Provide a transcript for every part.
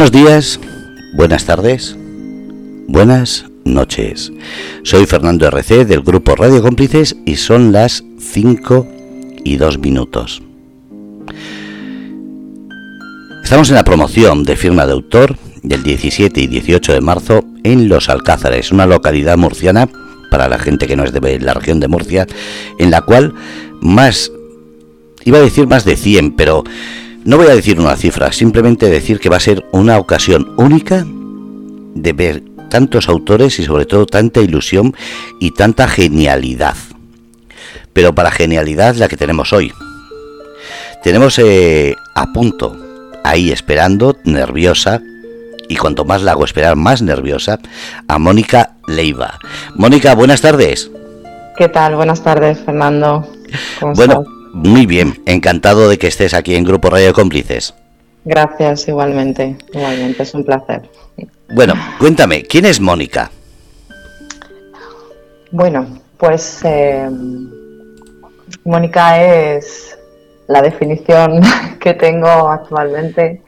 Buenos días, buenas tardes, buenas noches. Soy Fernando RC del grupo Radio Cómplices y son las 5 y 2 minutos. Estamos en la promoción de firma de autor del 17 y 18 de marzo en Los Alcázares, una localidad murciana para la gente que no es de la región de Murcia, en la cual más, iba a decir más de 100, pero no voy a decir una cifra, simplemente decir que va a ser una ocasión única de ver tantos autores y sobre todo tanta ilusión y tanta genialidad. Pero para genialidad la que tenemos hoy. Tenemos eh, a punto, ahí esperando, nerviosa, y cuanto más la hago esperar, más nerviosa, a Mónica Leiva. Mónica, buenas tardes. ¿Qué tal? Buenas tardes, Fernando. bueno, muy bien, encantado de que estés aquí en Grupo Radio Cómplices. Gracias, igualmente, igualmente, es un placer. Bueno, cuéntame, ¿quién es Mónica? Bueno, pues eh, Mónica es la definición que tengo actualmente.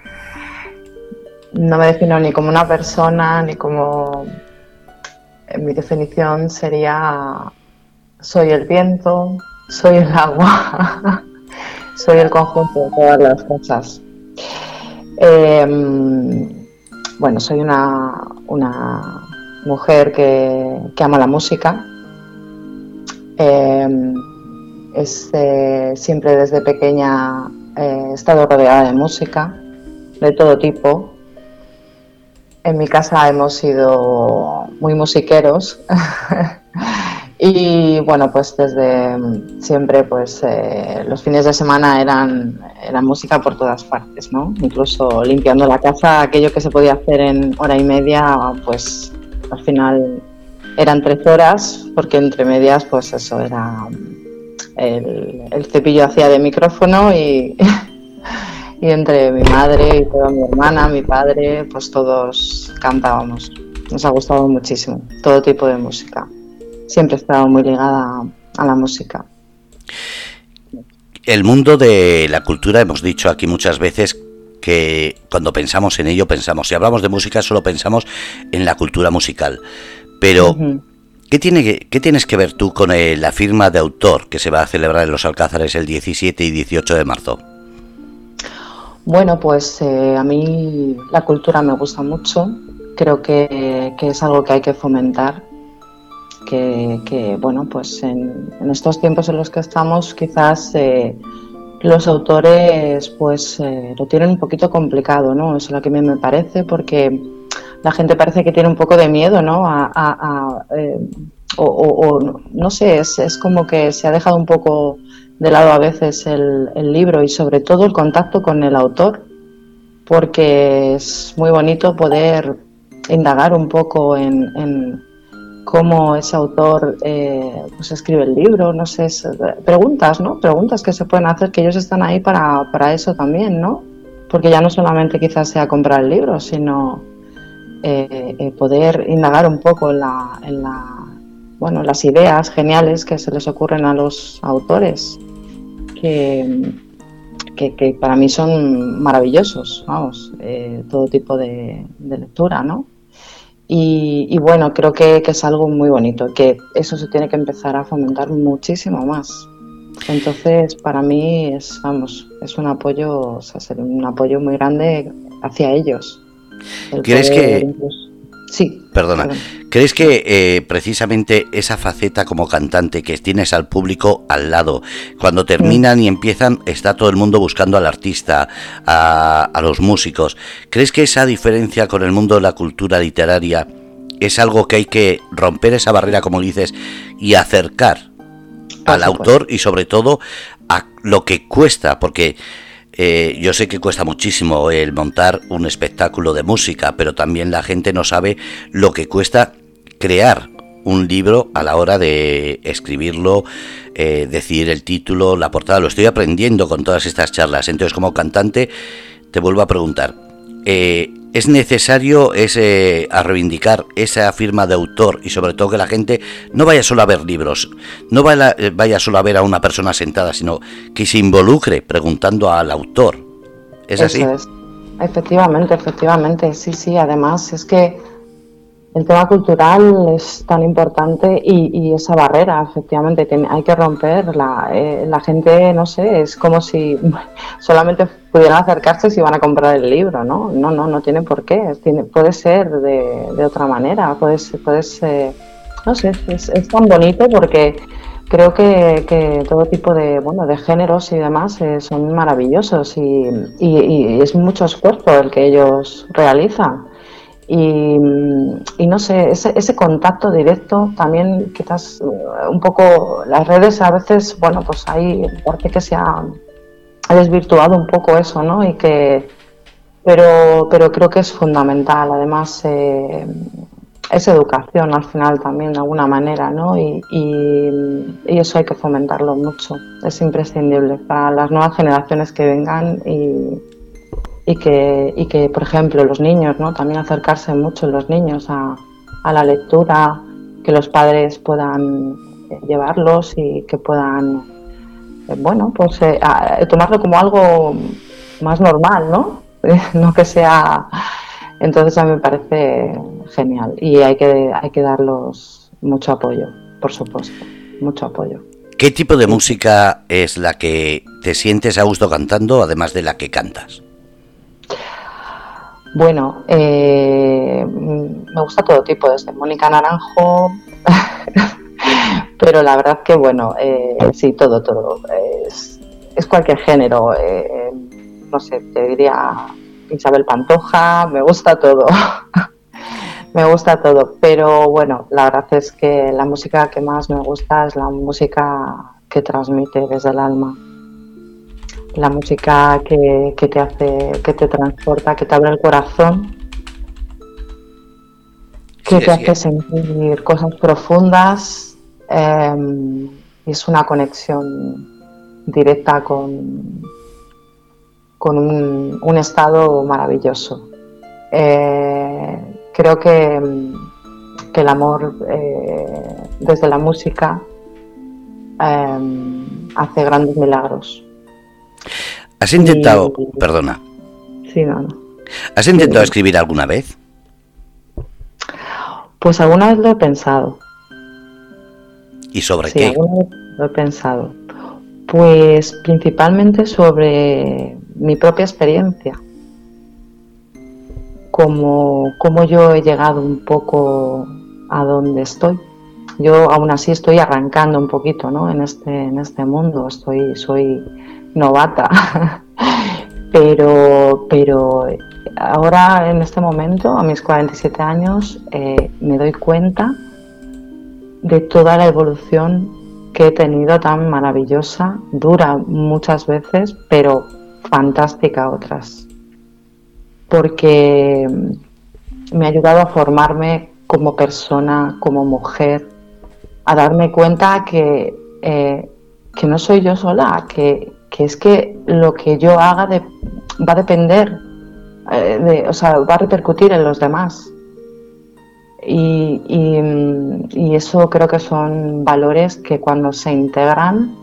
No me defino ni como una persona, ni como... Mi definición sería soy el viento, soy el agua, soy el conjunto de todas las cosas. Em, bueno, soy una, mujer que, ama la música. Em, eh, siempre desde pequeña he estado rodeada de música, de todo tipo. En mi casa hemos sido muy musiqueros. Y bueno, pues desde siempre, pues eh, los fines de semana eran, música por todas partes, ¿no? Incluso limpiando la casa, aquello que se podía hacer en hora y media, pues al final eran tres horas, porque entre medias, pues eso era el, el cepillo hacía de micrófono y, y entre mi madre y toda mi hermana, mi padre, pues todos cantábamos. Nos ha gustado muchísimo todo tipo de música siempre he estado muy ligada a la música. El mundo de la cultura, hemos dicho aquí muchas veces que cuando pensamos en ello, pensamos, si hablamos de música, solo pensamos en la cultura musical. Pero, ¿qué, tiene ¿qué tienes que ver tú con eh, la firma de autor que se va a celebrar en los Alcázares el 17 y 18 de marzo? Bueno, pues eh, a mí la cultura me gusta mucho. Creo que, que es algo que hay que fomentar que, bueno, pues en, estos tiempos en los que estamos quizás eh, los autores pues eh, lo tienen un poquito complicado, ¿no? Eso es lo que a mí me parece porque la gente parece que tiene un poco de miedo, ¿no? A, eh, o, no sé, es, como que se ha dejado un poco de lado a veces el, libro y sobre todo el contacto con el autor porque es muy bonito poder indagar un poco en cómo ese autor eh, pues escribe el libro, no sé, preguntas, ¿no? Preguntas que se pueden hacer, que ellos están ahí para, para eso también, ¿no? Porque ya no solamente quizás sea comprar el libro, sino eh, eh, poder indagar un poco en la, en la, bueno, las ideas geniales que se les ocurren a los autores, que, que, para mí son maravillosos, vamos, todo tipo de lectura, ¿no? Y, bueno, creo que, es algo muy bonito, que eso se tiene que empezar a fomentar muchísimo más. Entonces, para mí es, vamos, es un apoyo, o sea, un apoyo muy grande hacia ellos. ¿Crees que, Sí. Perdona. ¿Crees que eh, precisamente esa faceta como cantante que tienes al público al lado, cuando terminan y empiezan, está todo el mundo buscando al artista, a, los músicos? ¿Crees que esa diferencia con el mundo de la cultura literaria es algo que hay que romper esa barrera, como dices, y acercar al autor y sobre todo a lo que cuesta? Porque eh, yo sé que cuesta muchísimo el montar un espectáculo de música, pero también la gente no sabe lo que cuesta crear un libro a la hora de escribirlo, eh, decir el título, la portada. Lo estoy aprendiendo con todas estas charlas. Entonces, como cantante, te vuelvo a preguntar. Eh, es necesario ese, a reivindicar esa firma de autor y sobre todo que la gente no vaya solo a ver libros, no vaya, vaya solo a ver a una persona sentada, sino que se involucre preguntando al autor. ¿Es así? efectivamente, efectivamente, sí, sí. Además es que el tema cultural es tan importante y, esa barrera, efectivamente, que hay que romper. La, eh, la, gente, no sé, es como si solamente pudieran acercarse si van a comprar el libro, ¿no? No, no, no tiene por qué. Tiene, puede ser de, otra manera, puede ser, puede ser no sé, es, tan bonito porque creo que, que, todo tipo de, bueno, de géneros y demás eh, son maravillosos y, y, es mucho esfuerzo el que ellos realizan. Y, y, no sé, ese, ese contacto directo también quizás eh, un poco las redes a veces, bueno, pues ahí parece que se ha, desvirtuado un poco eso, ¿no? Y que, pero, pero creo que es fundamental. Además, eh, es educación al final también de alguna manera, ¿no? Y, eso hay que fomentarlo mucho, es imprescindible para las nuevas generaciones que vengan y, que, y que, por ejemplo, los niños, ¿no? También acercarse mucho los niños a, la lectura, que los padres puedan eh, llevarlos y que puedan, eh, bueno, pues eh, tomarlo como algo más normal, ¿no? no que sea entonces a mí me parece genial y hay que, hay que darlos mucho apoyo, por supuesto, mucho apoyo. ¿Qué tipo de música es la que te sientes a gusto cantando, además de la que cantas? Bueno, eh, me gusta todo tipo, desde Mónica Naranjo, pero la verdad que bueno, eh, sí, todo, todo. Es, cualquier género. Eh, no sé, te diría Isabel Pantoja, me gusta todo. me gusta todo, pero bueno, la verdad es que la música que más me gusta es la música que transmite desde el alma. La música que, te hace, que te transporta, que te abre el corazón, que te hace sentir cosas profundas. Em, es una conexión directa con, con un, estado maravilloso. Eh, creo que, que, el amor eh, desde la música eh, hace grandes milagros. ¿Has intentado, perdona? Sí, no, no. ¿Has intentado escribir alguna vez? Pues alguna vez lo he pensado. ¿Y sobre sí, qué? Alguna vez lo he pensado. Pues principalmente sobre mi propia experiencia, como, como yo he llegado un poco a donde estoy. Yo aún así estoy arrancando un poquito ¿no? en, este, en este mundo, soy novata, pero, pero ahora en este momento, a mis 47 años, eh, me doy cuenta de toda la evolución que he tenido tan maravillosa, dura muchas veces, pero fantástica otras, porque me ha ayudado a formarme como persona, como mujer, a darme cuenta que, eh, que no soy yo sola, que, es que lo que yo haga va a depender, eh, de, o sea, va a repercutir en los demás. Y, y, eso creo que son valores que cuando se integran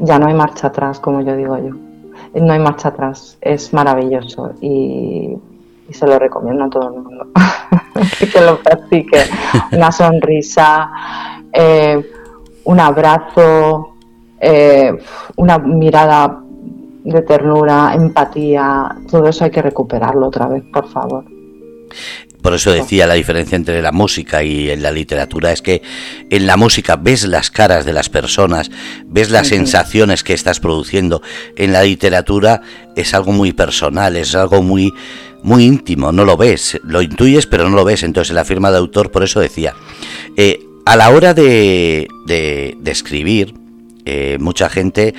ya no hay marcha atrás, como yo digo yo no hay marcha atrás, es maravilloso y, se lo recomiendo a todo el mundo que lo practique. Una sonrisa, eh, un abrazo, eh, una mirada de ternura, empatía, todo eso hay que recuperarlo otra vez, por favor. Por eso decía la diferencia entre la música y la literatura es que en la música ves las caras de las personas, ves las sensaciones que estás produciendo. En la literatura es algo muy personal, es algo muy muy íntimo, no lo ves, lo intuyes pero no lo ves. Entonces en la firma de autor por eso decía, eh, a la hora de, de, escribir, eh, mucha gente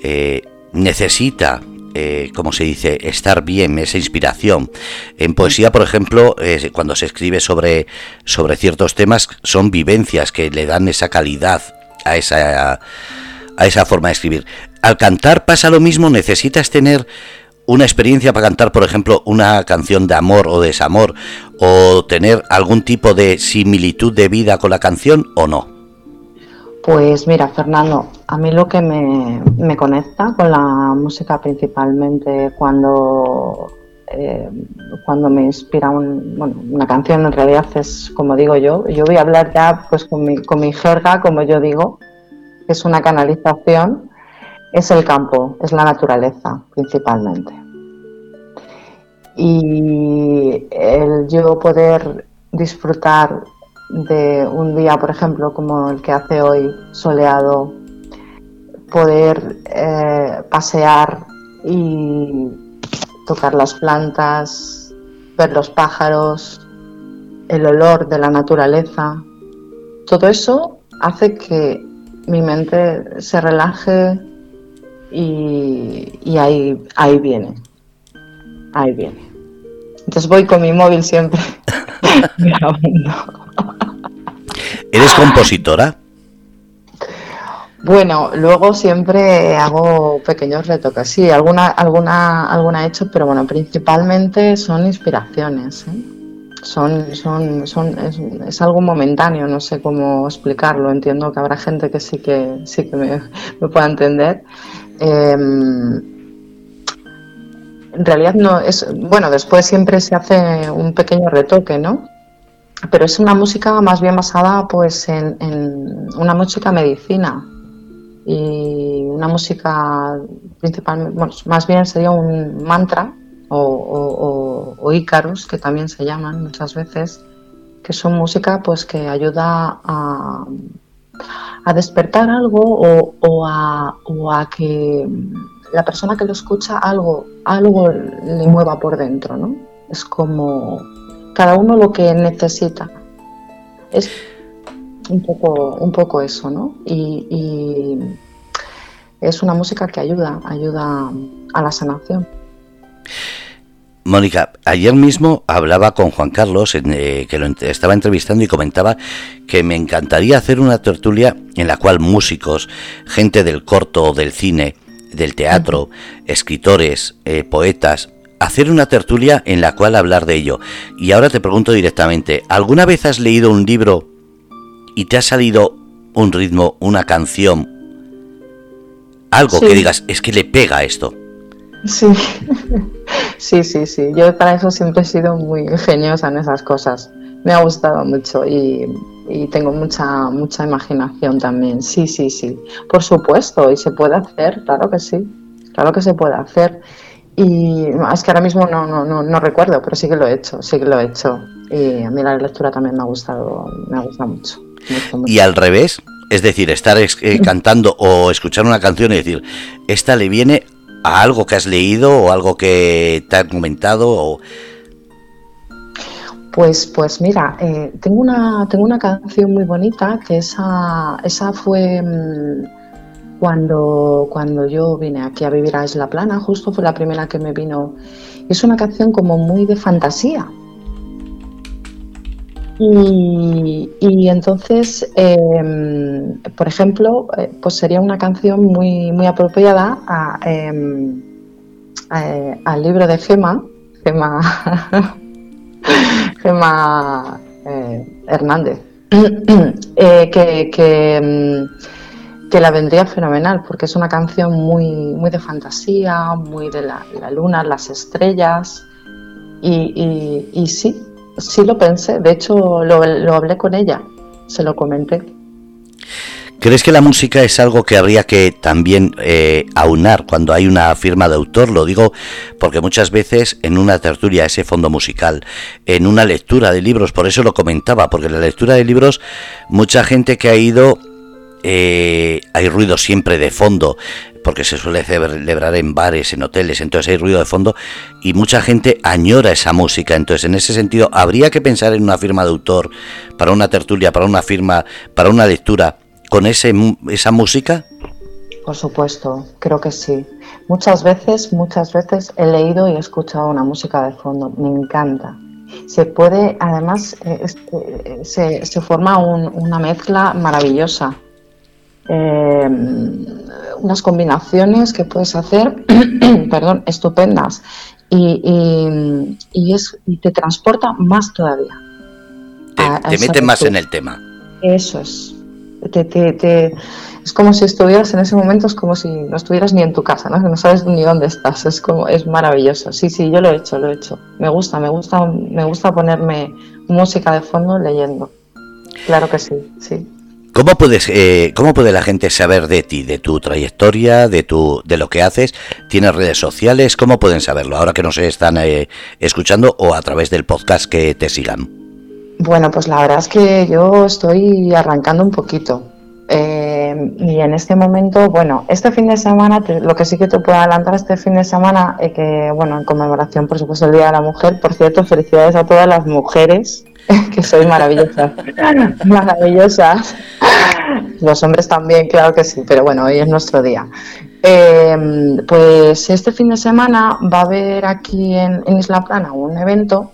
eh, necesita eh, como se dice, estar bien, esa inspiración. En poesía, por ejemplo, cuando se escribe sobre, sobre ciertos temas, son vivencias que le dan esa calidad a esa, a esa forma de escribir. Al cantar pasa lo mismo, necesitas tener una experiencia para cantar, por ejemplo, una canción de amor o desamor, o tener algún tipo de similitud de vida con la canción o no. Pues mira, Fernando, a mí lo que me, conecta con la música principalmente cuando eh, cuando me inspira una canción, en realidad es como digo yo, yo voy a hablar ya pues con mi, con mi jerga, como yo digo, es una canalización, es el campo, es la naturaleza principalmente. Y el yo poder disfrutar de un día, por ejemplo, como el que hace hoy, soleado, poder eh, pasear y tocar las plantas, ver los pájaros, el olor de la naturaleza. Todo eso hace que mi mente se relaje y, ahí, ahí viene, ahí viene. Entonces voy con mi móvil siempre ¿Eres compositora? Bueno, luego siempre hago pequeños retoques. Sí, alguna, alguna, alguna he hecho, pero bueno, principalmente son inspiraciones. ¿eh? Son, son, son, es, algo momentáneo, no sé cómo explicarlo. Entiendo que habrá gente que sí que sí que me, pueda entender. Em, en realidad no es, bueno, después siempre se hace un pequeño retoque, ¿no? Pero es una música más bien basada pues en, una música medicina, y una música principalmente, bueno, más bien sería un mantra o, o, ícaros, que también se llaman muchas veces, que son música pues que ayuda a, a despertar algo o, a, o a que la persona que lo escucha algo, algo le mueva por dentro, ¿no? Es como cada uno lo que necesita. Es un poco, un poco eso, ¿no? Y, es una música que ayuda, ayuda a la sanación. Mónica, ayer mismo hablaba con Juan Carlos, eh, que lo estaba entrevistando y comentaba que me encantaría hacer una tertulia en la cual músicos, gente del corto, del cine, del teatro, escritores, eh, poetas, hacer una tertulia en la cual hablar de ello. Y ahora te pregunto directamente, ¿alguna vez has leído un libro y te ha salido un ritmo, una canción, algo que digas, es que le pega esto. Sí, sí, sí, sí. Yo para eso siempre he sido muy ingeniosa en esas cosas. Me ha gustado mucho y, tengo mucha, mucha imaginación también. Sí, sí, sí. Por supuesto, y se puede hacer, claro que sí. Claro que se puede hacer. Y es que ahora mismo no, no, no, no recuerdo, pero sí que lo he hecho, sí que lo he hecho. Y a mí la lectura también me ha gustado, me ha gustado mucho. Y al revés, es decir, estar eh, cantando o escuchar una canción y decir, esta le viene a algo que has leído o algo que te han comentado o... Pues, pues mira, eh, tengo una tengo una canción muy bonita que esa esa fue mm, cuando cuando yo vine aquí a vivir a Isla Plana, justo fue la primera que me vino. Es una canción como muy de fantasía, y, entonces, em, por ejemplo, eh, pues sería una canción muy, muy apropiada em, eh, al libro de Gema, Gema, Gema eh, Hernández, que, em, que, la vendría fenomenal, porque es una canción muy, muy de fantasía, muy de la, luna, las estrellas, y, y sí, Sí lo pensé, de hecho lo, hablé con ella, se lo comenté. ¿Crees que la música es algo que habría que también eh, aunar cuando hay una firma de autor? Lo digo porque muchas veces en una tertulia, ese fondo musical, en una lectura de libros, por eso lo comentaba, porque en la lectura de libros mucha gente que ha ido, eh, hay ruido siempre de fondo, porque se suele celebrar en bares, en hoteles, entonces hay ruido de fondo y mucha gente añora esa música. Entonces, en ese sentido, ¿habría que pensar en una firma de autor, para una tertulia, para una firma, para una lectura, con ese, esa música? Por supuesto, creo que sí. Muchas veces, muchas veces he leído y he escuchado una música de fondo, me encanta. Se puede, además, eh, eh, se, se, forma una mezcla maravillosa eh, unas combinaciones que puedes hacer, perdón, estupendas y, y, es, y te transporta más todavía. Te, mete más en el tema. Eso es, te, es como si estuvieras en ese momento, es como si no estuvieras ni en tu casa, ¿no? no sabes ni dónde estás, es como, es maravilloso. Sí, sí, yo lo he hecho, lo he hecho. Me gusta, me gusta, me gusta ponerme música de fondo leyendo. Claro que sí, sí. ¿Cómo eh, cómo puede la gente saber de ti, de tu trayectoria, de tu, de lo que haces? ¿Tienes redes sociales? ¿Cómo pueden saberlo ahora que nos están eh, escuchando o a través del podcast que te sigan? Bueno, pues la verdad es que yo estoy arrancando un poquito. Eh, y en este momento, bueno, este fin de semana, lo que sí que te puedo adelantar este fin de semana, es que, bueno, en conmemoración, por supuesto, el Día de la Mujer, por cierto, felicidades a todas las mujeres que soy maravillosa. Maravillosas. Los hombres también, claro que sí, pero bueno, hoy es nuestro día. Eh, pues este fin de semana va a haber aquí en, Isla Plana un evento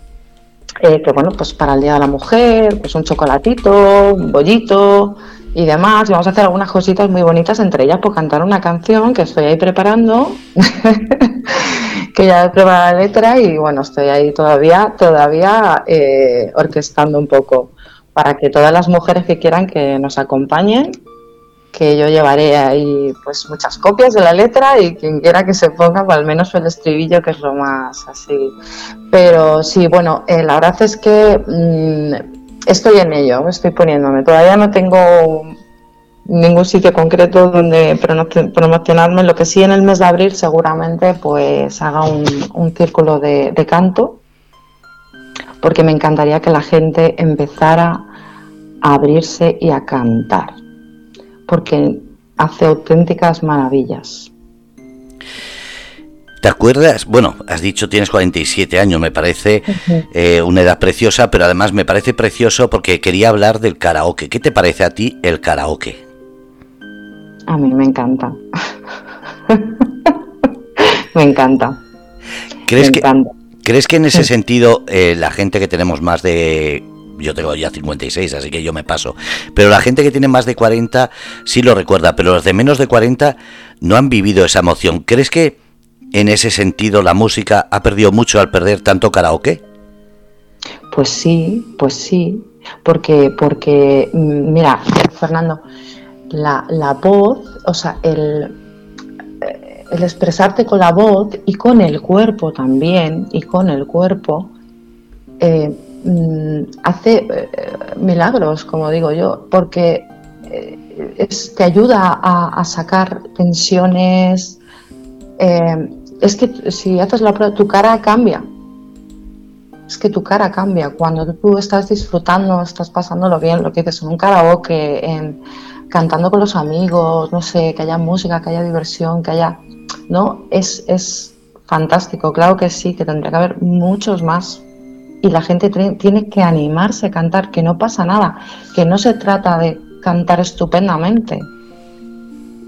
eh, que, bueno, pues para el Día de la Mujer, pues un chocolatito, un bollito y demás. Vamos a hacer algunas cositas muy bonitas, entre ellas por pues cantar una canción que estoy ahí preparando. que ya he probado la letra y bueno, estoy ahí todavía, todavía eh, orquestando un poco para que todas las mujeres que quieran que nos acompañen, que yo llevaré ahí pues muchas copias de la letra y quien quiera que se ponga, pues, al menos el estribillo, que es lo más así. Pero sí, bueno, eh, la verdad es que mm, estoy en ello, estoy poniéndome. Todavía no tengo ningún sitio concreto donde promocionarme. Lo que sí en el mes de abril seguramente pues haga un, círculo de, canto, porque me encantaría que la gente empezara a abrirse y a cantar, porque hace auténticas maravillas. ¿Te acuerdas? Bueno, has dicho tienes 47 años, me parece eh, una edad preciosa, pero además me parece precioso porque quería hablar del karaoke. ¿Qué te parece a ti el karaoke? A mí me encanta. me encanta. ¿Crees, que, ¿Crees que en ese sentido eh, la gente que tenemos más de... Yo tengo ya 56, así que yo me paso. Pero la gente que tiene más de 40 sí lo recuerda, pero los de menos de 40 no han vivido esa emoción. ¿Crees que en ese sentido la música ha perdido mucho al perder tanto karaoke? Pues sí, pues sí. Porque, porque, mm, mira, Fernando, la, la voz, o sea, el, eh, el expresarte con la voz y con el cuerpo también, y con el cuerpo, eh, mm, hace eh, milagros, como digo yo, porque te ayuda a, sacar tensiones. Es que si haces la prueba, tu cara cambia. Es que tu cara cambia. Cuando tú estás disfrutando, estás pasándolo bien, lo que dices en un karaoke, en, cantando con los amigos, no sé, que haya música, que haya diversión, que haya... ¿No? Es, es fantástico, claro que sí, que tendría que haber muchos más. Y la gente tiene que animarse a cantar, que no pasa nada, que no se trata de cantar estupendamente,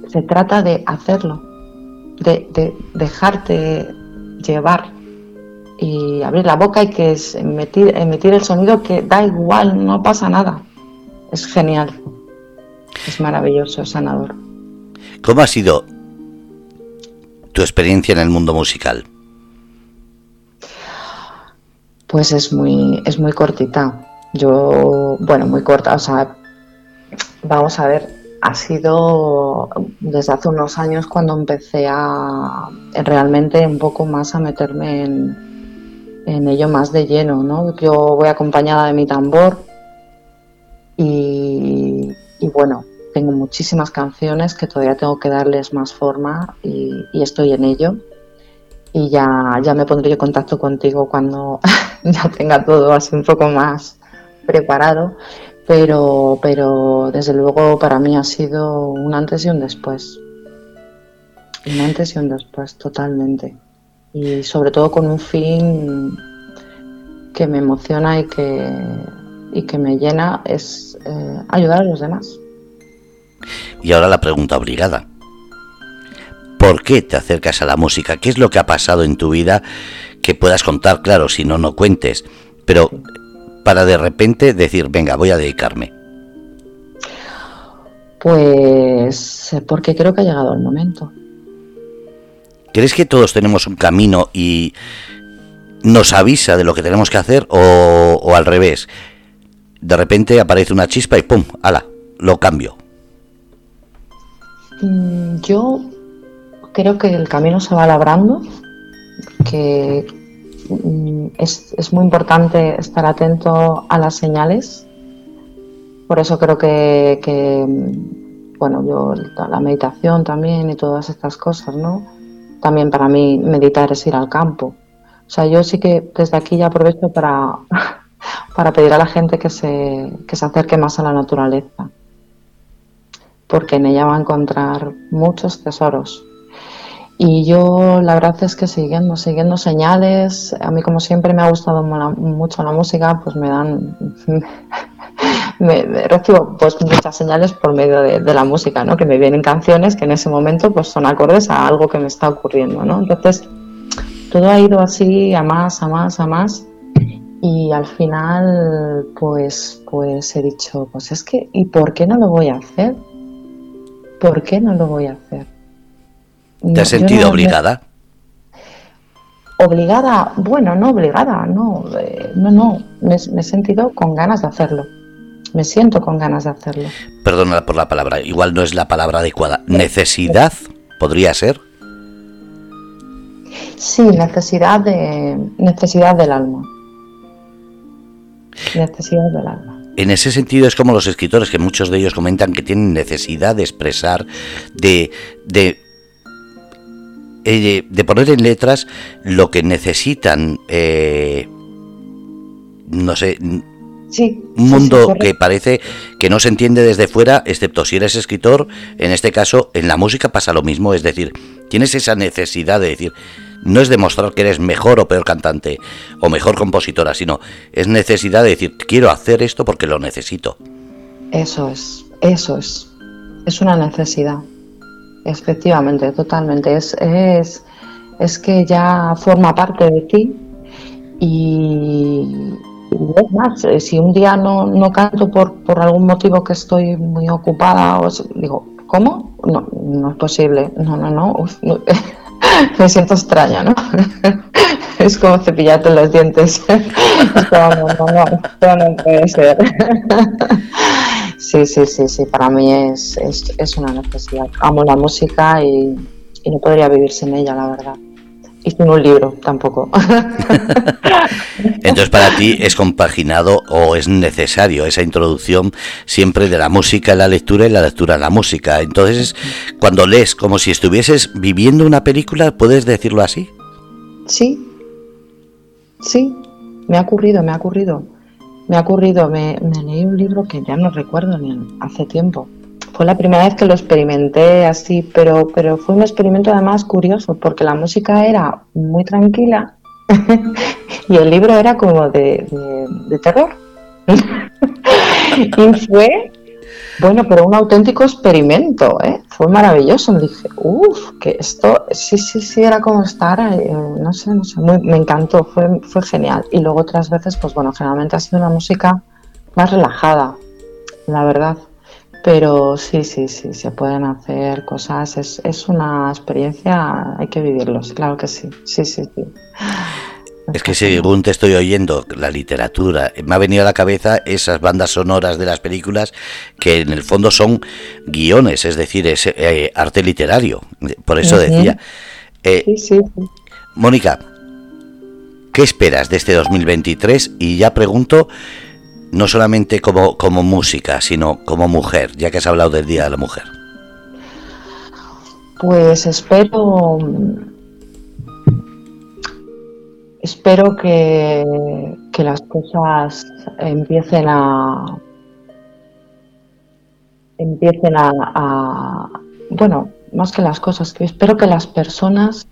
se trata de hacerlo, de, de dejarte llevar y abrir la boca y que es emitir, emitir el sonido que da igual, no pasa nada. Es genial. Es maravilloso, sanador. ¿Cómo ha sido tu experiencia en el mundo musical? Pues es muy, es muy cortita. Yo, bueno, muy corta, o sea, vamos a ver, ha sido desde hace unos años cuando empecé a realmente un poco más a meterme en, ello más de lleno, ¿no? Yo voy acompañada de mi tambor y, y bueno, tengo muchísimas canciones que todavía tengo que darles más forma y, estoy en ello. Y ya, ya me pondré en contacto contigo cuando ya tenga todo así un poco más preparado. Pero, pero desde luego para mí ha sido un antes y un después. Un antes y un después, totalmente. Y sobre todo con un fin que me emociona y que, y que me llena es eh, ayudar a los demás. Y ahora la pregunta obligada. ¿Por qué te acercas a la música? ¿Qué es lo que ha pasado en tu vida que puedas contar? Claro, si no, no cuentes. Pero para de repente decir, venga, voy a dedicarme. Pues porque creo que ha llegado el momento. ¿Crees que todos tenemos un camino y nos avisa de lo que tenemos que hacer o, o al revés? De repente aparece una chispa y ¡pum! ¡Hala! Lo cambio. Mm, yo creo que el camino se va labrando, que mm, es, muy importante estar atento a las señales. Por eso creo que, bueno, yo la meditación también y todas estas cosas, ¿no? También para mí meditar es ir al campo. O sea, yo sí que desde aquí ya aprovecho para, para pedir a la gente que se, que se acerque más a la naturaleza, porque en ella va a encontrar muchos tesoros y yo la verdad es que siguiendo, siguiendo señales, a mí como siempre me ha gustado mucho la música, pues me dan, me, recibo pues muchas señales por medio de, la música, ¿no? Que me vienen canciones que en ese momento pues son acordes a algo que me está ocurriendo, ¿no? Entonces todo ha ido así a más, a más, a más y al final pues pues he dicho pues es que ¿y por qué no lo voy a hacer? ¿Por qué no lo voy a hacer? ¿Te has sentido obligada? Obligada, bueno, no obligada, no, eh, no, no, me, he sentido con ganas de hacerlo. Me siento con ganas de hacerlo. Perdona por la palabra, igual no es la palabra adecuada. ¿Necesidad podría ser? Sí, necesidad de necesidad del alma. Necesidad del alma. En ese sentido es como los escritores que muchos de ellos comentan que tienen necesidad de expresar, de, de eh, de poner en letras lo que necesitan, eh, no sé, un mundo que parece que no se entiende desde fuera, excepto si eres escritor. En este caso, en la música pasa lo mismo, es decir, tienes esa necesidad de decir, no es demostrar que eres mejor o peor cantante o mejor compositora, sino es necesidad de decir, quiero hacer esto porque lo necesito. Eso es, eso es, es una necesidad. Efectivamente, totalmente. Es, es, es que ya forma parte de ti y, es más, eh, si un día no, no canto por, por, algún motivo que estoy muy ocupada, os digo, ¿cómo? No, no es posible. No, no, no. Me siento extraña, ¿no? es como cepillarte los dientes. no, no, no, no puede ser. Sí, sí, sí, sí, para mí es, es, una necesidad. Amo la música y, no podría vivir sin ella, la verdad. Y sin un libro tampoco. Entonces para ti es compaginado o es necesario esa introducción siempre de la música en la lectura y la lectura en la música. Entonces cuando lees como si estuvieses viviendo una película, ¿puedes decirlo así? Sí, sí, me ha ocurrido, me ha ocurrido me ha ocurrido, me, leí un libro que ya no recuerdo ni hace tiempo. Fue la primera vez que lo experimenté así, pero, pero fue un experimento además curioso, porque la música era muy tranquila y el libro era como de, de terror. y fue bueno, pero un auténtico experimento, ¿eh? Fue maravilloso. Me dije, uff, que esto, sí, sí, sí, era como estar, eh, no sé, no sé, me encantó, fue, fue genial. Y luego otras veces, pues bueno, generalmente ha sido una música más relajada, la verdad. Pero sí, sí, sí, se pueden hacer cosas, es, es una experiencia, hay que vivirlos, claro que sí, sí, sí, sí. Es que según te estoy oyendo la literatura, me ha venido a la cabeza esas bandas sonoras de las películas que en el fondo son guiones, es decir, es eh, arte literario. Por eso decía. Eh, Mónica, ¿qué esperas de este 2023? Y ya pregunto, no solamente como, como música, sino como mujer, ya que has hablado del Día de la Mujer. Pues espero espero que, las cosas empiecen a empiecen a, bueno más que las cosas que espero que las personas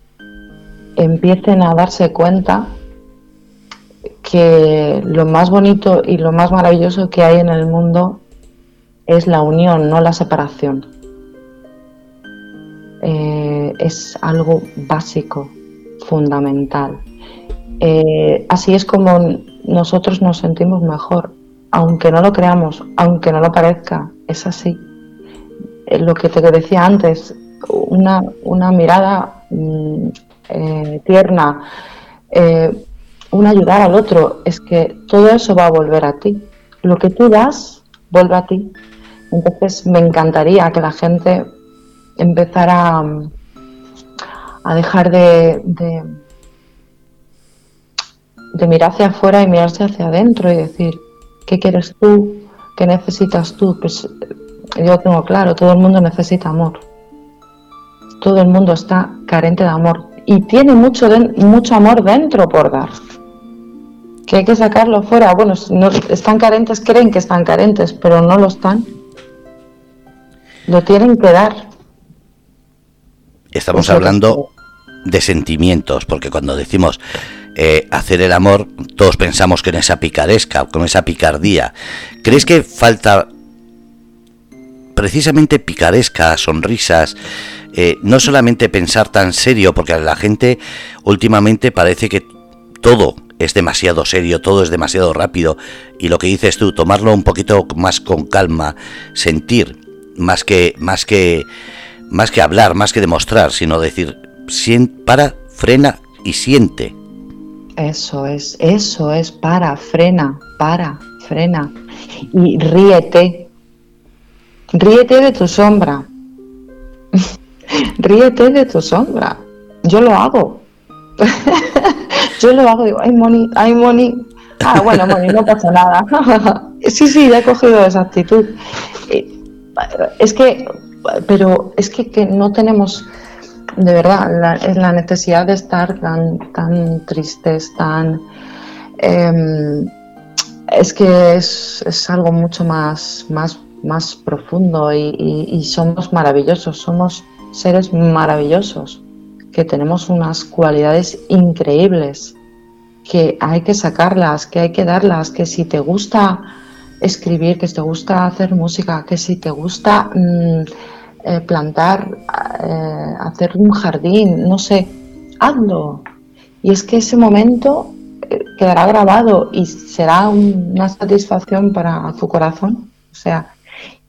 empiecen a darse cuenta que lo más bonito y lo más maravilloso que hay en el mundo es la unión, no la separación. Eh, es algo básico, fundamental. Eh, así es como nosotros nos sentimos mejor, aunque no lo creamos, aunque no lo parezca, es así. Eh, lo que te decía antes, una, una mirada mm, eh, tierna, un ayudar al otro, es que todo eso va a volver a ti. Lo que tú das, vuelve a ti. Entonces me encantaría que la gente empezar a, a dejar de, de, de mirar hacia afuera y mirarse hacia adentro y decir, ¿qué quieres tú? ¿Qué necesitas tú? Pues yo tengo claro, todo el mundo necesita amor. Todo el mundo está carente de amor y tiene mucho, mucho amor dentro por dar. Que hay que sacarlo fuera. Bueno, no, están carentes, creen que están carentes, pero no lo están. Lo tienen que dar. Estamos hablando de sentimientos, porque cuando decimos eh, hacer el amor, todos pensamos que en esa picaresca, con esa picardía. ¿Crees que falta precisamente picaresca, sonrisas, eh, no solamente pensar tan serio, porque a la gente últimamente parece que todo es demasiado serio, todo es demasiado rápido, y lo que dices tú, tomarlo un poquito más con calma, sentir, más que, más que, más que hablar, más que demostrar, sino decir, para, frena y siente. Eso es, eso es, para, frena, para, frena. Y ríete, ríete de tu sombra. ríete de tu sombra. Yo lo hago. Yo lo hago, digo, ay, Moni, ay, Moni. Ah, bueno, Moni, no pasa nada. sí, sí, ya he cogido esa actitud. Eh, es que, pero es que, que no tenemos de verdad, la, necesidad de estar tan, tan tristes, tan... Em, es que es, algo mucho más, más, más profundo y, somos maravillosos, somos seres maravillosos, que tenemos unas cualidades increíbles, que hay que sacarlas, que hay que darlas, que si te gusta escribir, que si te gusta hacer música, que si te gusta... Mm, eh, plantar, eh, hacer un jardín, no sé, hazlo. Y es que ese momento eh, quedará grabado y será una satisfacción para tu corazón. O sea,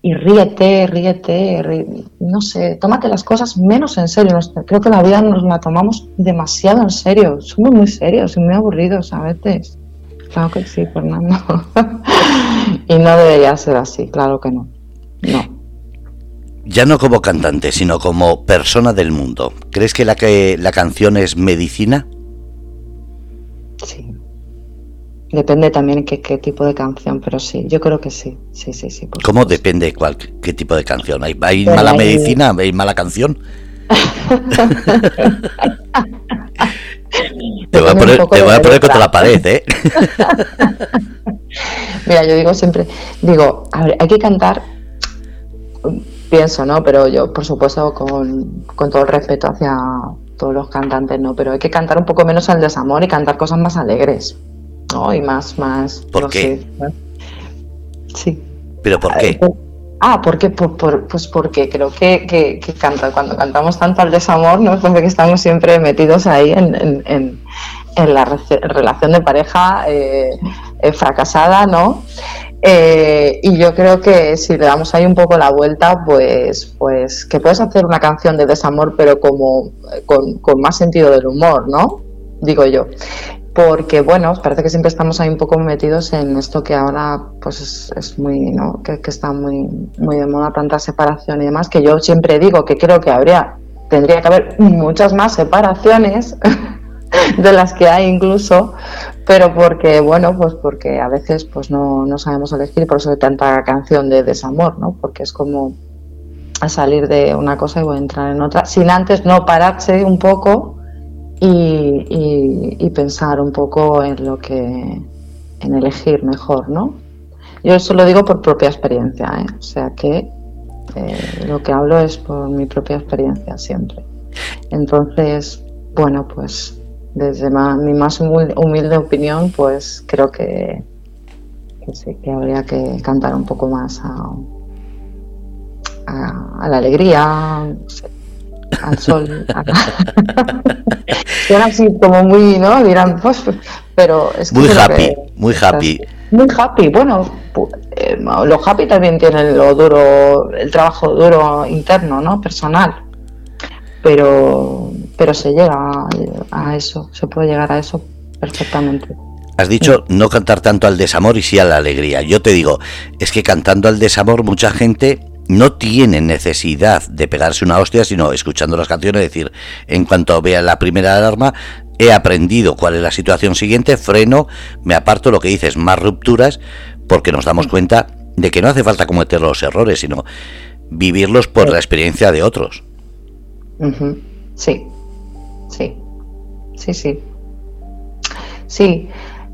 y ríete, ríete, no sé, tómate las cosas menos en serio. creo que la vida nos la tomamos demasiado en serio. Somos muy serios y muy aburridos a veces. Claro que sí, Fernando. y no debería ser así, claro que no. No ya no como cantante, sino como persona del mundo, ¿crees que la, que la canción es medicina? Sí. Depende también qué, qué tipo de canción, pero sí, yo creo que sí. Sí, sí, sí. ¿Cómo depende cuál, qué tipo de canción? ¿Hay, mala medicina? ¿Hay mala canción? te voy a poner, te voy a poner contra la pared, ¿eh? Mira, yo digo siempre, digo, a ver, hay que cantar pienso, ¿no? Pero yo, por supuesto, con, todo el respeto hacia todos los cantantes, ¿no? Pero hay que cantar un poco menos al desamor y cantar cosas más alegres, ¿no? Y más, más... ¿Por qué? sí. ¿Pero por qué? Ah, porque, por, pues porque creo que, que, canta, cuando cantamos tanto al desamor, ¿no? Es porque estamos siempre metidos ahí en, en, en, la relación de pareja eh, eh, fracasada, ¿no? Eh, y yo creo que si le damos ahí un poco la vuelta, pues, pues que puedes hacer una canción de desamor, pero como con, más sentido del humor, ¿no? Digo yo. Porque, bueno, parece que siempre estamos ahí un poco metidos en esto que ahora pues es, muy, ¿no? Que, que, está muy, muy de moda tanta separación y demás, que yo siempre digo que creo que habría, tendría que haber muchas más separaciones de las que hay incluso, pero porque, bueno, pues porque a veces pues no, no sabemos elegir, por eso hay tanta canción de desamor, ¿no? Porque es como a salir de una cosa y voy a entrar en otra, sin antes no pararse un poco y, y, pensar un poco en lo que, en elegir mejor, ¿no? Yo eso lo digo por propia experiencia, ¿eh? o sea que eh, lo que hablo es por mi propia experiencia siempre. Entonces, bueno, pues desde mi más humilde opinión, pues creo que, sí, que habría que cantar un poco más a, la alegría, al sol. Suena así como muy, ¿no? Dirán, pues, pero es Muy happy, muy happy. Muy happy, bueno, eh, lo happy también tiene lo duro, el trabajo duro interno, ¿no? Personal. Pero pero se llega a, eso, se puede llegar a eso perfectamente. Has dicho no cantar tanto al desamor y sí a la alegría. Yo te digo, es que cantando al desamor mucha gente no tienen necesidad de pegarse una hostia, sino escuchando las canciones, decir, en cuanto vea la primera alarma, he aprendido cuál es la situación siguiente, freno, me aparto, lo que dices, más rupturas, porque nos damos cuenta de que no hace falta cometer los errores, sino vivirlos por la experiencia de otros. Sí, sí, sí, sí. Sí,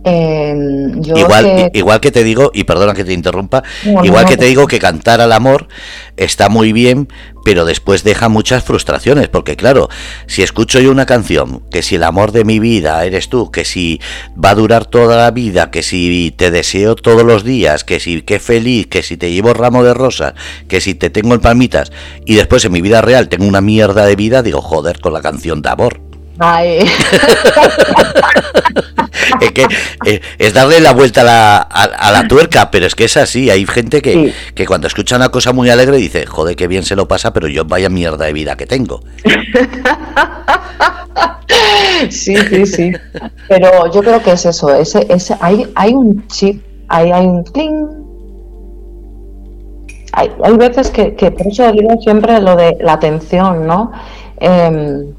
Em, igual, que... igual que te digo, y perdona que te interrumpa, igual que te digo que cantar al amor está muy bien, pero después deja muchas frustraciones, porque claro, si escucho yo una canción, que si el amor de mi vida eres tú, que si va a durar toda la vida, que si te deseo todos los días, que si qué feliz, que si te llevo ramo de rosas, que si te tengo en palmitas, y después en mi vida real tengo una mierda de vida, digo, joder, con la canción de amor. es que eh, es darle la vuelta a la, tuerca, pero es que es así. Hay gente que, que, cuando escucha una cosa muy alegre dice, joder, qué bien se lo pasa, pero yo vaya mierda de vida que tengo. sí, sí, sí. Pero yo creo que es eso. Ese, ese, hay, hay un chip, hay, hay un cling. Hay, hay veces que, que, por eso digo siempre lo de la atención, ¿no? Eh,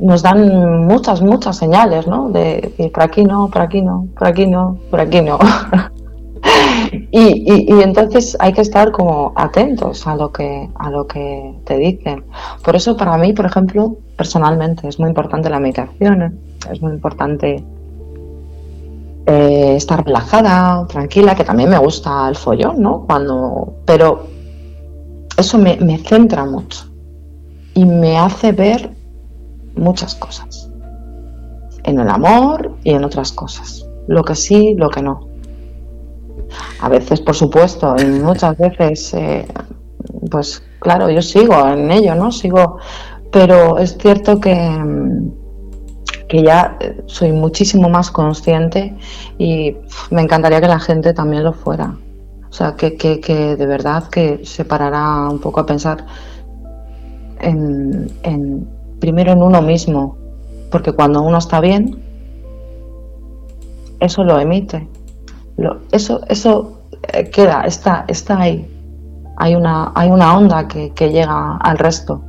nos dan muchas, muchas señales, ¿no? De decir, por aquí no, por aquí no, por aquí no, por aquí no. y, y, entonces hay que estar como atentos a lo que a lo que te dicen. Por eso para mí, por ejemplo, personalmente es muy importante la meditación, ¿eh? es muy importante eh, estar relajada, tranquila, que también me gusta el follón, ¿no? Cuando, pero eso me, me centra mucho y me hace ver muchas cosas. En el amor y en otras cosas. Lo que sí, lo que no. A veces, por supuesto, y muchas veces, eh, pues claro, yo sigo en ello, ¿no? Sigo, pero es cierto que, que ya soy muchísimo más consciente y me encantaría que la gente también lo fuera. O sea, que, que, que de verdad que se parará un poco a pensar en, en primero en uno mismo, porque cuando uno está bien, eso lo emite. eso eso eh, queda, está, está ahí. Hay una, hay una onda que, llega al resto.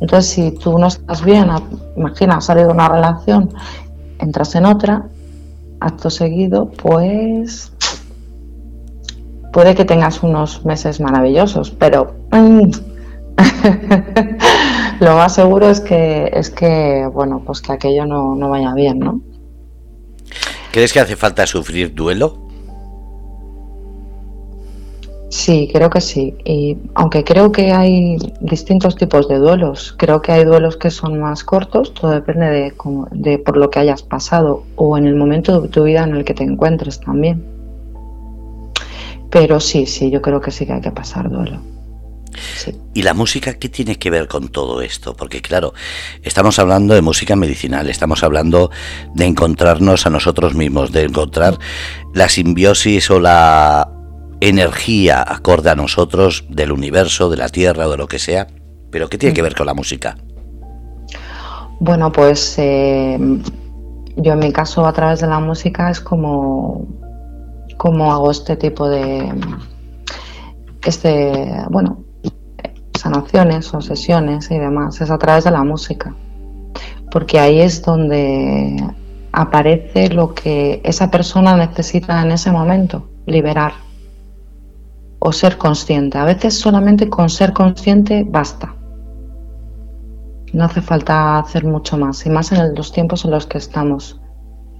Entonces, si tú no estás bien, imagina, salido de una relación, entras en otra, acto seguido, pues puede que tengas unos meses maravillosos, pero mm, lo más seguro es que, es que, bueno, pues que aquello no, no vaya bien, ¿no? ¿Crees que hace falta sufrir duelo? Sí, creo que sí. Y aunque creo que hay distintos tipos de duelos, creo que hay duelos que son más cortos, todo depende de, de por lo que hayas pasado o en el momento de tu vida en el que te encuentres también. Pero sí, sí, yo creo que sí que hay que pasar duelo. ¿Y la música qué tiene que ver con todo esto? Porque claro, estamos hablando de música medicinal, estamos hablando de encontrarnos a nosotros mismos, de encontrar la simbiosis o la energía acorde a nosotros del universo, de la Tierra o de lo que sea. Pero ¿qué tiene que ver con la música? Bueno, pues eh, yo en mi caso a través de la música es como, como hago este tipo de este bueno sanaciones o sesiones y demás, es a través de la música, porque ahí es donde aparece lo que esa persona necesita en ese momento, liberar o ser consciente. A veces solamente con ser consciente basta. No hace falta hacer mucho más, y más en los tiempos en los que estamos,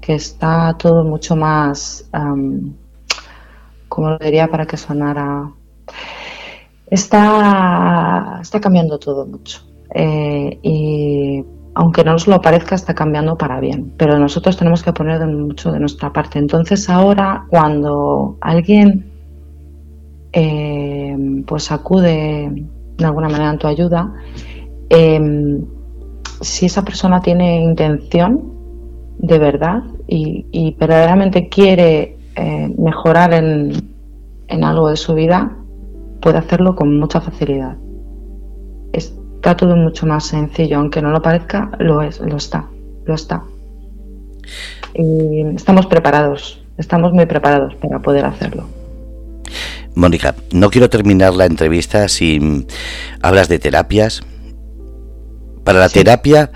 que está todo mucho más, como lo diría para que sonara está, está cambiando todo mucho. Eh, y aunque no nos lo parezca, está cambiando para bien. Pero nosotros tenemos que poner mucho de nuestra parte. Entonces ahora, cuando alguien eh, pues acude de alguna manera en tu ayuda, em, si esa persona tiene intención de verdad y, verdaderamente quiere eh, mejorar en, en algo de su vida, puede hacerlo con mucha facilidad. Está todo mucho más sencillo, aunque no lo parezca, lo es, lo está, lo está. Y estamos preparados, estamos muy preparados para poder hacerlo. Mónica, no quiero terminar la entrevista si hablas de terapias. Para la terapia,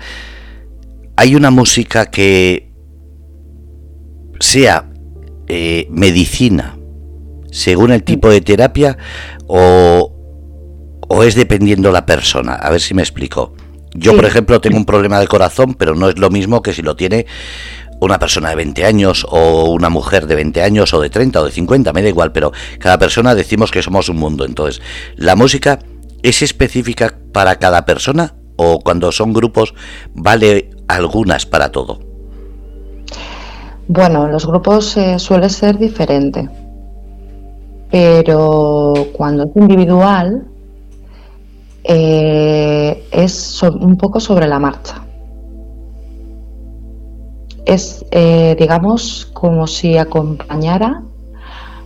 ¿hay una música que sea eh, medicina según el tipo de terapia o, o es dependiendo la persona? A ver si me explico. Yo, por ejemplo, tengo un problema de corazón, pero no es lo mismo que si lo tiene una persona de 20 años o una mujer de 20 años o de 30 o de 50, me da igual, pero cada persona decimos que somos un mundo. Entonces, ¿la música es específica para cada persona o cuando son grupos vale algunas para todo? Bueno, los grupos eh, suele ser diferente, pero cuando es individual eh, es un poco sobre la marcha. Es, eh, digamos, como si acompañara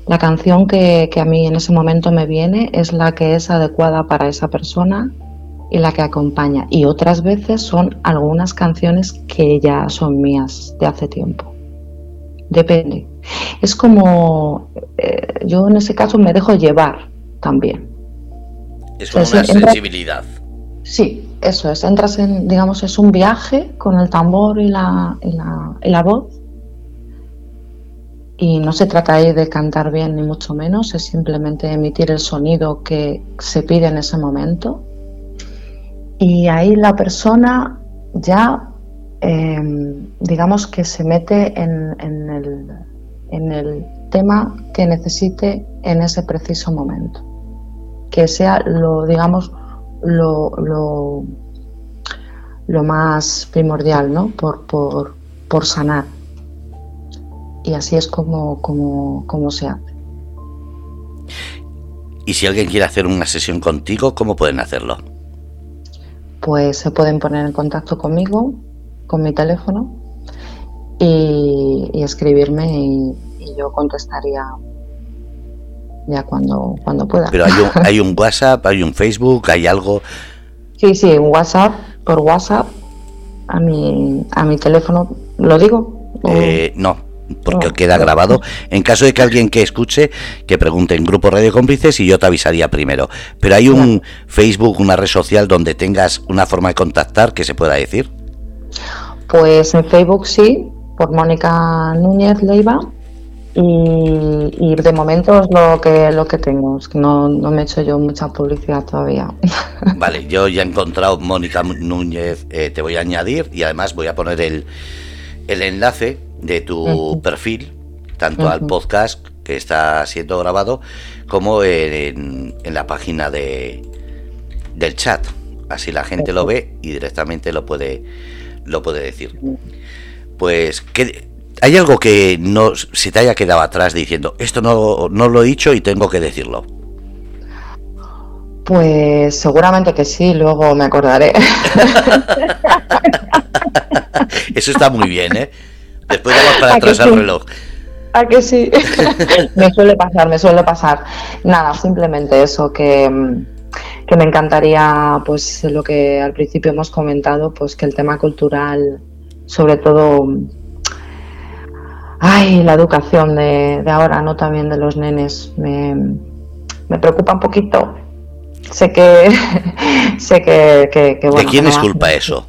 la canción que, que, a mí en ese momento me viene, es la que es adecuada para esa persona y la que acompaña. Y otras veces son algunas canciones que ya son mías de hace tiempo. Depende. Es como, eh, yo en ese caso me dejo llevar también. Es como una sensibilidad. Sí, eso es. Entras en, digamos, es un viaje con el tambor y la, y la, y la voz. Y no se trata ahí de cantar bien ni mucho menos, es simplemente emitir el sonido que se pide en ese momento. Y ahí la persona ya, em, digamos que se mete en, en, el, en el tema que necesite en ese preciso momento que sea lo, digamos, lo, lo, lo más primordial, ¿no? Por, por, por, sanar. Y así es como, como, como se hace. Y si alguien quiere hacer una sesión contigo, ¿cómo pueden hacerlo? Pues se pueden poner en contacto conmigo, con mi teléfono, y, escribirme y yo contestaría ya cuando, cuando pueda. Pero hay un, hay un WhatsApp, hay un Facebook, hay algo. Sí, sí, un WhatsApp, por WhatsApp, a mi, a mi teléfono, ¿lo digo? Eh, no, porque queda grabado. En caso de que alguien que escuche, que pregunte en Grupo Radio Cómplices y yo te avisaría primero. Pero hay un Facebook, una red social donde tengas una forma de contactar que se pueda decir. Pues en Facebook sí, por Mónica Núñez Leiva y, de momento es lo que lo que tengo, es que no, no me he hecho yo mucha publicidad todavía. Vale, yo ya he encontrado Mónica Núñez, eh, te voy a añadir y además voy a poner el, el enlace de tu perfil, tanto al podcast que está siendo grabado, como en, en la página de, del chat. Así la gente lo ve y directamente lo puede, lo puede decir. Pues, ¿qué, ¿Hay algo que no se te haya quedado atrás diciendo, esto no, no lo he dicho y tengo que decirlo? Pues seguramente que sí, luego me acordaré. Eso está muy bien, ¿eh? Después vamos para atrás al reloj. ¿A que sí? me suele pasar, me suele pasar. Nada, simplemente eso, que, que me encantaría, pues lo que al principio hemos comentado, pues que el tema cultural, sobre todo ay, la educación de, ahora, ¿no? También de los nenes, me, me preocupa un poquito. Sé que, sé que, que, ¿De quién es culpa eso?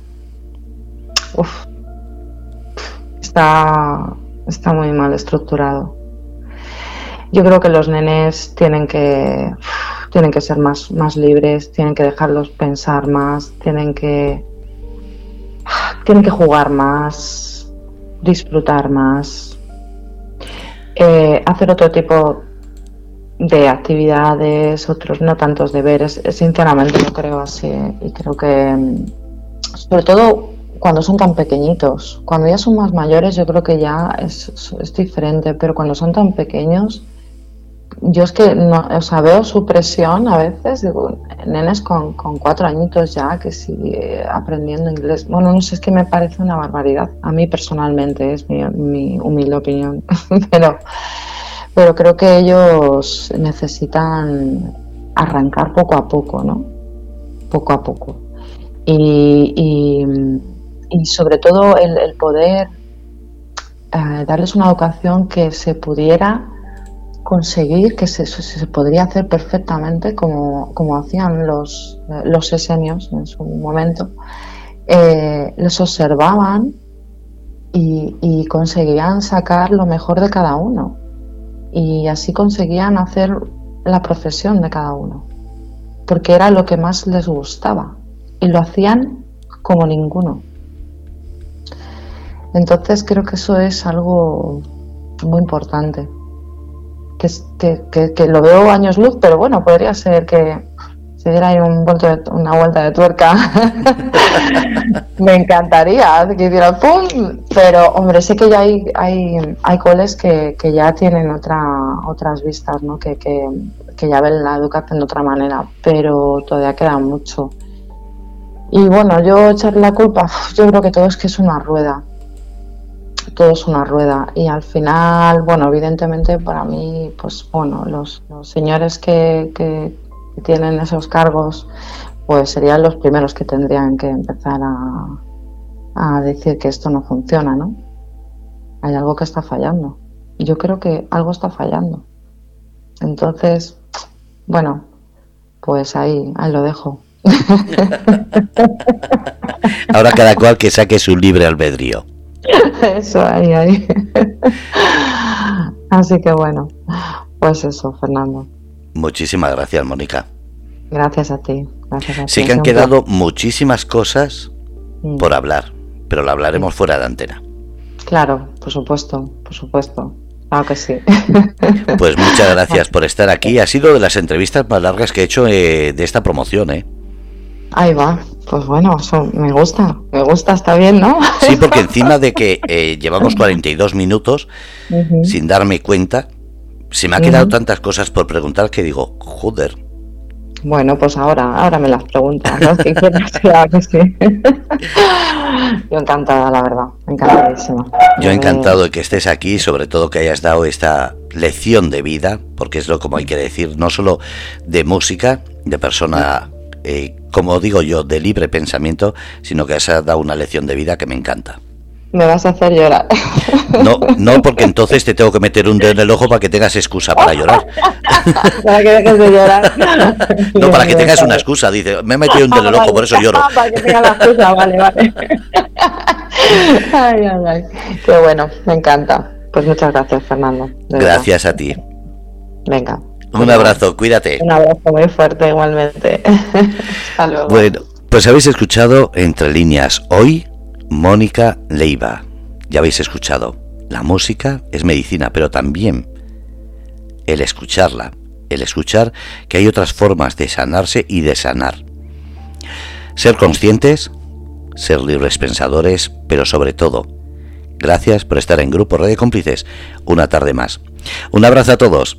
Uf, está, está muy mal estructurado. Yo creo que los nenes tienen que, tienen que ser más, más libres, tienen que dejarlos pensar más, tienen que, tienen que jugar más, disfrutar más, eh, hacer otro tipo de actividades, otros no tantos deberes. Sinceramente no creo así y creo que mm, sobre todo cuando son tan pequeñitos, cuando ya son más mayores yo creo que ya es diferente, pero cuando son tan pequeños yo es que no, o sea, veo su presión a veces, digo, nenes con, con cuatro añitos ya que sigue aprendiendo inglés. Bueno, no sé, es que me parece una barbaridad. A mí personalmente es mi, mi humilde opinión, pero, pero creo que ellos necesitan arrancar poco a poco, ¿no? Poco a poco. Y, y, sobre todo el, el poder eh, darles una educación que se pudiera conseguir que se, se podría hacer perfectamente como, como hacían los, los esenios en su momento. Eh, les observaban y, y, conseguían sacar lo mejor de cada uno. Y así conseguían hacer la profesión de cada uno. Porque era lo que más les gustaba. Y lo hacían como ninguno. Entonces creo que eso es algo muy importante que, que, lo veo años luz, pero bueno, podría ser que se diera ahí un una vuelta de tuerca. Me encantaría que hiciera pum, pero hombre, sé que ya hay, hay, hay coles que, que ya tienen otra, otras vistas, ¿no? Que, que, que ya ven la educación de otra manera, pero todavía queda mucho. Y bueno, yo echarle la culpa, yo creo que todo es que es una rueda todo es una rueda y al final, bueno, evidentemente para mí, pues bueno, los, señores que, que, tienen esos cargos, pues serían los primeros que tendrían que empezar a, a decir que esto no funciona, ¿no? Hay algo que está fallando. Yo creo que algo está fallando. Entonces, bueno, pues ahí, ahí lo dejo. Ahora cada cual que saque su libre albedrío. Eso, ahí, ahí. Así que bueno, pues eso, Fernando. Muchísimas gracias, Mónica. Gracias a ti. Gracias sí que han quedado muchísimas cosas mm. por hablar, pero lo hablaremos fuera de antena. Claro, por supuesto, por supuesto. Claro que sí. Pues muchas gracias por estar aquí. Ha sido de las entrevistas más largas que he hecho eh, de esta promoción, ¿eh? Ahí va. Pues bueno, eso me gusta, me gusta, está bien, ¿no? Sí, porque encima de que eh, llevamos 42 minutos sin darme cuenta, se me ha quedado tantas cosas por preguntar que digo, joder. Bueno, pues ahora, ahora me las preguntas, ¿no? Si quieres, claro que sí. Yo encantada, la verdad, encantadísima. Yo encantado de que estés aquí, sobre todo que hayas dado esta lección de vida, porque es lo como hay que decir, no solo de música, de persona eh, como digo yo, de libre pensamiento, sino que has dado una lección de vida que me encanta. Me vas a hacer llorar. No, no, porque entonces te tengo que meter un dedo en el ojo para que tengas excusa para llorar. para que dejes de llorar. No, para que tengas una excusa. Dice, me he metido un dedo en el ojo, por eso lloro. Para que tenga la excusa, vale, vale. Ay, ay, ay. Qué bueno, me encanta. Pues muchas gracias, Fernando. Gracias a ti. Venga. Un abrazo, cuídate. Un abrazo muy fuerte igualmente. Hasta luego. Bueno, pues habéis escuchado entre líneas hoy Mónica Leiva. Ya habéis escuchado. La música es medicina, pero también el escucharla, el escuchar que hay otras formas de sanarse y de sanar. Ser conscientes, ser libres pensadores, pero sobre todo, gracias por estar en Grupo Red de Cómplices una tarde más. Un abrazo a todos.